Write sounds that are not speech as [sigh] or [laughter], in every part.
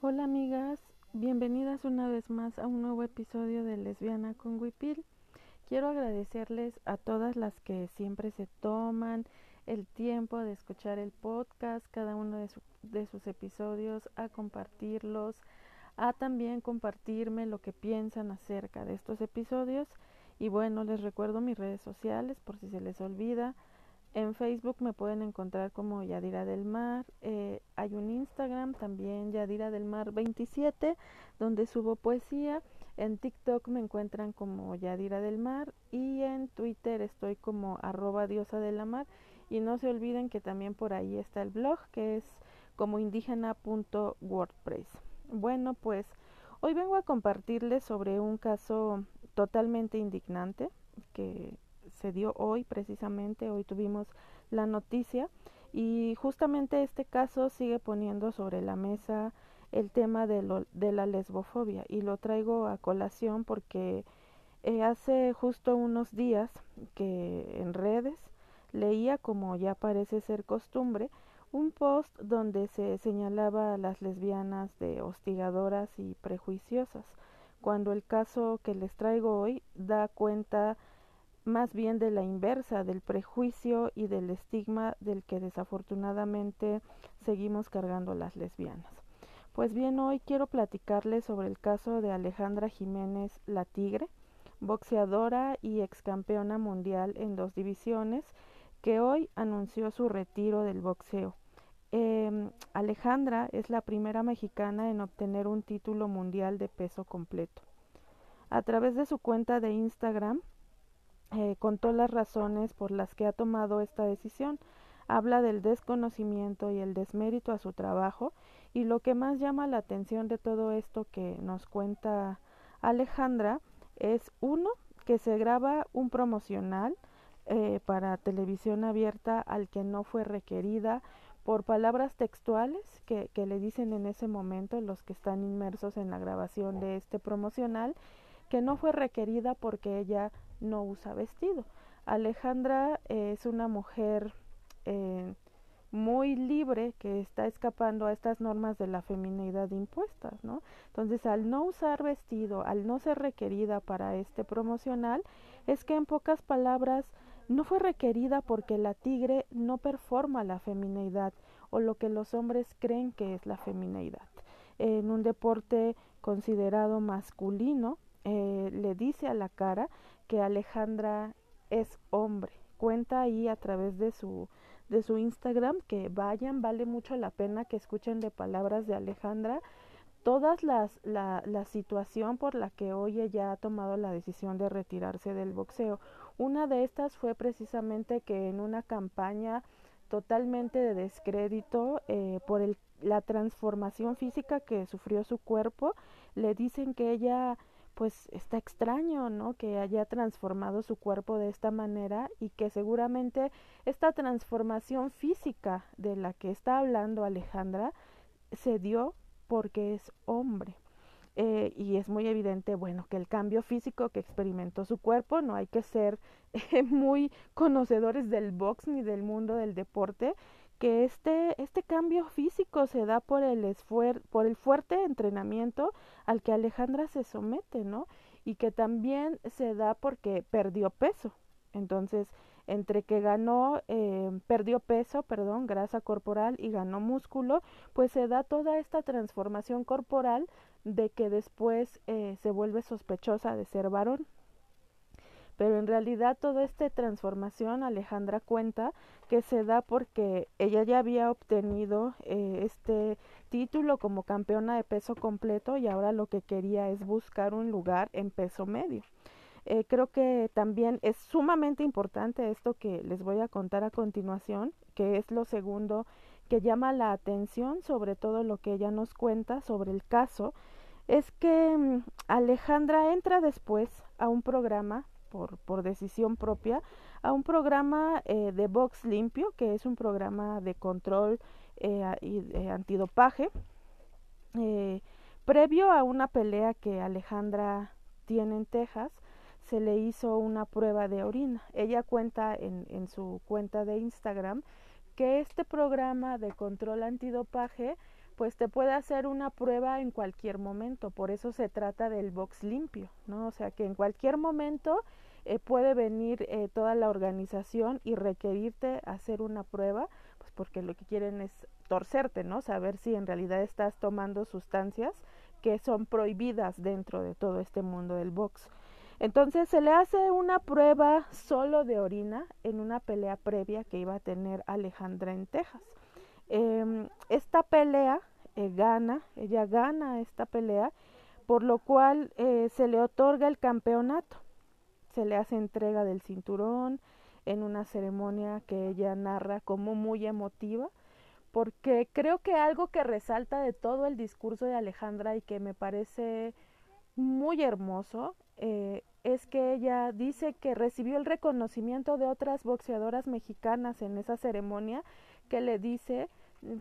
Hola amigas, bienvenidas una vez más a un nuevo episodio de Lesbiana con Wipil. Quiero agradecerles a todas las que siempre se toman el tiempo de escuchar el podcast, cada uno de, de sus episodios, a compartirlos, a también compartirme lo que piensan acerca de estos episodios. Y bueno, les recuerdo mis redes sociales por si se les olvida. En Facebook me pueden encontrar como Yadira del Mar. Eh, hay un Instagram también, Yadira del Mar 27, donde subo poesía. En TikTok me encuentran como Yadira del Mar y en Twitter estoy como arroba diosa de la mar. Y no se olviden que también por ahí está el blog que es como indígena.wordpress. Bueno, pues hoy vengo a compartirles sobre un caso totalmente indignante que se dio hoy precisamente, hoy tuvimos la noticia y justamente este caso sigue poniendo sobre la mesa el tema de, lo, de la lesbofobia y lo traigo a colación porque eh, hace justo unos días que en redes leía, como ya parece ser costumbre, un post donde se señalaba a las lesbianas de hostigadoras y prejuiciosas, cuando el caso que les traigo hoy da cuenta más bien de la inversa, del prejuicio y del estigma del que desafortunadamente seguimos cargando las lesbianas. Pues bien, hoy quiero platicarles sobre el caso de Alejandra Jiménez La Tigre, boxeadora y ex campeona mundial en dos divisiones, que hoy anunció su retiro del boxeo. Eh, Alejandra es la primera mexicana en obtener un título mundial de peso completo. A través de su cuenta de Instagram, eh, contó las razones por las que ha tomado esta decisión. Habla del desconocimiento y el desmérito a su trabajo y lo que más llama la atención de todo esto que nos cuenta Alejandra es uno que se graba un promocional eh, para televisión abierta al que no fue requerida por palabras textuales que, que le dicen en ese momento los que están inmersos en la grabación de este promocional que no fue requerida porque ella no usa vestido. Alejandra es una mujer eh, muy libre que está escapando a estas normas de la feminidad impuestas, ¿no? Entonces, al no usar vestido, al no ser requerida para este promocional, es que en pocas palabras no fue requerida porque la tigre no performa la feminidad o lo que los hombres creen que es la feminidad. En un deporte considerado masculino, eh, le dice a la cara que Alejandra es hombre. Cuenta ahí a través de su de su Instagram que vayan, vale mucho la pena que escuchen de palabras de Alejandra todas las la, la situación por la que hoy ella ha tomado la decisión de retirarse del boxeo. Una de estas fue precisamente que en una campaña totalmente de descrédito eh, por el, la transformación física que sufrió su cuerpo, le dicen que ella pues está extraño, ¿no? Que haya transformado su cuerpo de esta manera y que seguramente esta transformación física de la que está hablando Alejandra se dio porque es hombre. Eh, y es muy evidente, bueno, que el cambio físico que experimentó su cuerpo, no hay que ser [laughs] eh, muy conocedores del box ni del mundo del deporte, que este, este cambio físico se da por el, esfuer por el fuerte entrenamiento al que Alejandra se somete, ¿no? Y que también se da porque perdió peso. Entonces, entre que ganó, eh, perdió peso, perdón, grasa corporal y ganó músculo, pues se da toda esta transformación corporal de que después eh, se vuelve sospechosa de ser varón. Pero en realidad toda esta transformación Alejandra cuenta que se da porque ella ya había obtenido eh, este título como campeona de peso completo y ahora lo que quería es buscar un lugar en peso medio. Eh, creo que también es sumamente importante esto que les voy a contar a continuación, que es lo segundo que llama la atención sobre todo lo que ella nos cuenta sobre el caso, es que mm, Alejandra entra después a un programa por, decisión propia a un programa eh, de box limpio, que es un programa de control eh, y de antidopaje, eh, previo a una pelea que Alejandra tiene en Texas, se le hizo una prueba de orina. Ella cuenta en, en su cuenta de Instagram que este programa de control antidopaje pues te puede hacer una prueba en cualquier momento, por eso se trata del box limpio, ¿no? O sea que en cualquier momento eh, puede venir eh, toda la organización y requerirte hacer una prueba, pues porque lo que quieren es torcerte, ¿no? Saber si en realidad estás tomando sustancias que son prohibidas dentro de todo este mundo del box. Entonces se le hace una prueba solo de orina en una pelea previa que iba a tener Alejandra en Texas. Em, esta pelea eh, gana, ella gana esta pelea, por lo cual eh, se le otorga el campeonato. Se le hace entrega del cinturón en una ceremonia que ella narra como muy emotiva, porque creo que algo que resalta de todo el discurso de Alejandra y que me parece muy hermoso eh, es que ella dice que recibió el reconocimiento de otras boxeadoras mexicanas en esa ceremonia que le dice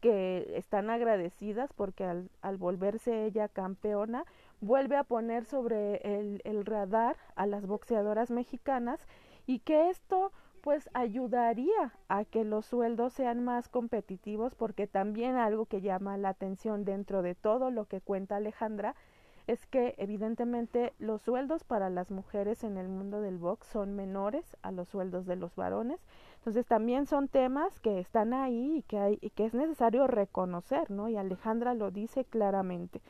que están agradecidas porque al, al volverse ella campeona vuelve a poner sobre el, el radar a las boxeadoras mexicanas y que esto pues ayudaría a que los sueldos sean más competitivos porque también algo que llama la atención dentro de todo lo que cuenta Alejandra es que evidentemente los sueldos para las mujeres en el mundo del box son menores a los sueldos de los varones. Entonces también son temas que están ahí y que, hay, y que es necesario reconocer, ¿no? Y Alejandra lo dice claramente.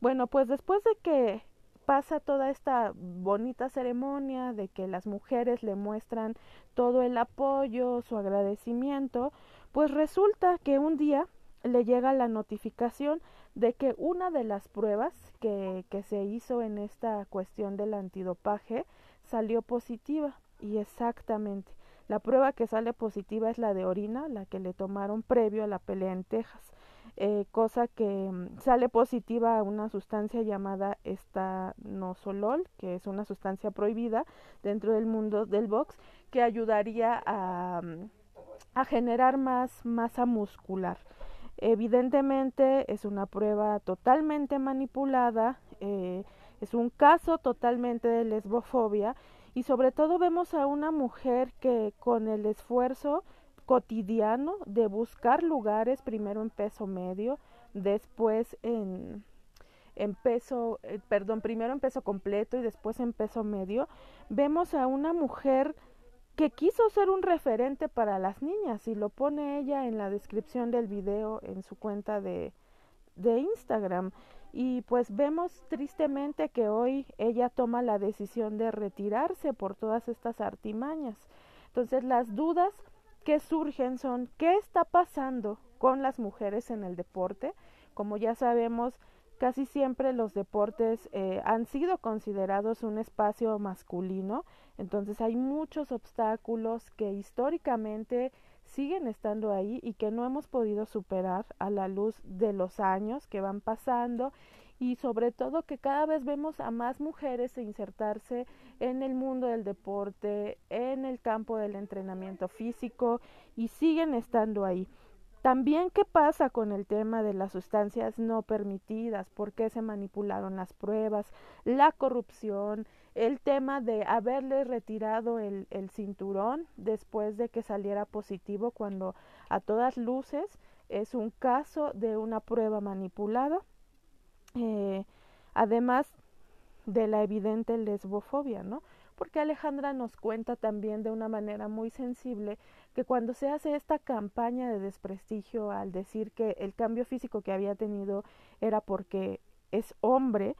Bueno, pues después de que pasa toda esta bonita ceremonia de que las mujeres le muestran todo el apoyo, su agradecimiento, pues resulta que un día le llega la notificación de que una de las pruebas que, que se hizo en esta cuestión del antidopaje salió positiva y exactamente la prueba que sale positiva es la de orina, la que le tomaron previo a la pelea en Texas, eh, cosa que mm, sale positiva a una sustancia llamada estanosolol, que es una sustancia prohibida dentro del mundo del box, que ayudaría a, mm, a generar más masa muscular. Evidentemente es una prueba totalmente manipulada, eh, es un caso totalmente de lesbofobia y sobre todo vemos a una mujer que con el esfuerzo cotidiano de buscar lugares primero en peso medio, después en, en peso, eh, perdón, primero en peso completo y después en peso medio, vemos a una mujer que quiso ser un referente para las niñas y lo pone ella en la descripción del video en su cuenta de, de Instagram. Y pues vemos tristemente que hoy ella toma la decisión de retirarse por todas estas artimañas. Entonces las dudas que surgen son ¿qué está pasando con las mujeres en el deporte? Como ya sabemos, casi siempre los deportes eh, han sido considerados un espacio masculino, entonces hay muchos obstáculos que históricamente siguen estando ahí y que no hemos podido superar a la luz de los años que van pasando y sobre todo que cada vez vemos a más mujeres insertarse en el mundo del deporte, en el campo del entrenamiento físico y siguen estando ahí. También qué pasa con el tema de las sustancias no permitidas, por qué se manipularon las pruebas, la corrupción, el tema de haberle retirado el, cinturón después de que saliera positivo cuando a todas luces es un caso de una prueba manipulada. Eh, además de la evidente lesbofobia, ¿no? Porque Alejandra nos cuenta también de una manera muy sensible que cuando se hace esta campaña de desprestigio al decir que el cambio físico que había tenido era porque es hombre,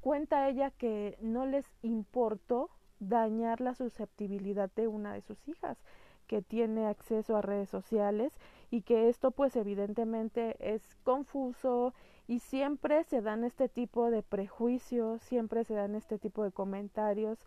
cuenta ella que no les importó dañar la susceptibilidad de una de sus hijas que tiene acceso a redes sociales y que esto pues evidentemente es confuso y siempre se dan este tipo de prejuicios, siempre se dan este tipo de comentarios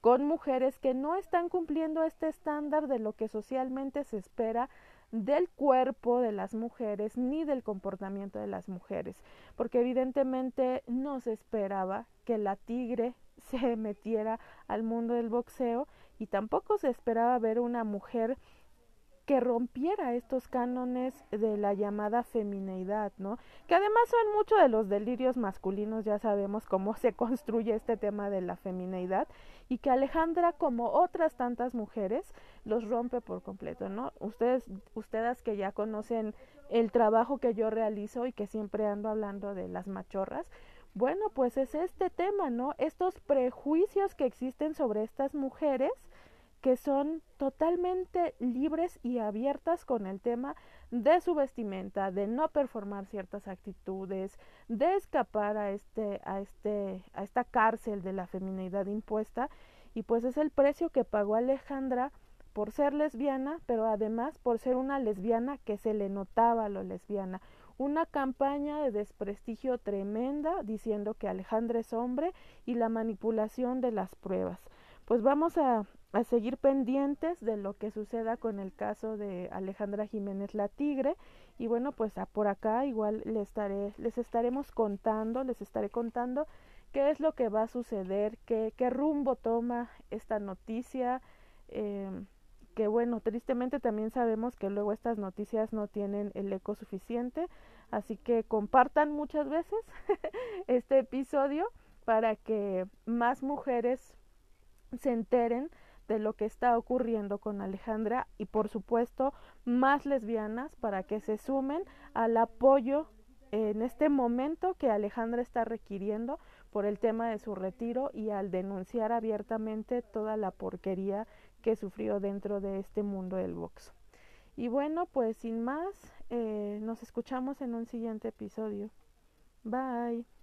con mujeres que no están cumpliendo este estándar de lo que socialmente se espera del cuerpo de las mujeres ni del comportamiento de las mujeres, porque evidentemente no se esperaba que la tigre [laughs] se metiera al mundo del boxeo y tampoco se esperaba ver una mujer que rompiera estos cánones de la llamada femineidad, ¿no? Que además son mucho de los delirios masculinos, ya sabemos cómo se construye este tema de la femineidad y que Alejandra, como otras tantas mujeres, los rompe por completo, ¿no? Ustedes, ustedes que ya conocen el trabajo que yo realizo y que siempre ando hablando de las machorras, bueno, pues es este tema, ¿no? Estos prejuicios que existen sobre estas mujeres que son totalmente libres y abiertas con el tema de su vestimenta, de no performar ciertas actitudes, de escapar a este a este a esta cárcel de la feminidad impuesta y pues es el precio que pagó Alejandra por ser lesbiana, pero además por ser una lesbiana que se le notaba lo lesbiana. Una campaña de desprestigio tremenda diciendo que Alejandra es hombre y la manipulación de las pruebas. Pues vamos a, a seguir pendientes de lo que suceda con el caso de Alejandra Jiménez la Tigre. Y bueno pues a por acá igual les estaré les estaremos contando les estaré contando qué es lo que va a suceder qué, qué rumbo toma esta noticia. Eh, que bueno, tristemente también sabemos que luego estas noticias no tienen el eco suficiente, así que compartan muchas veces [laughs] este episodio para que más mujeres se enteren de lo que está ocurriendo con Alejandra y por supuesto más lesbianas para que se sumen al apoyo en este momento que Alejandra está requiriendo por el tema de su retiro y al denunciar abiertamente toda la porquería que sufrió dentro de este mundo del box. Y bueno, pues sin más, eh, nos escuchamos en un siguiente episodio. Bye.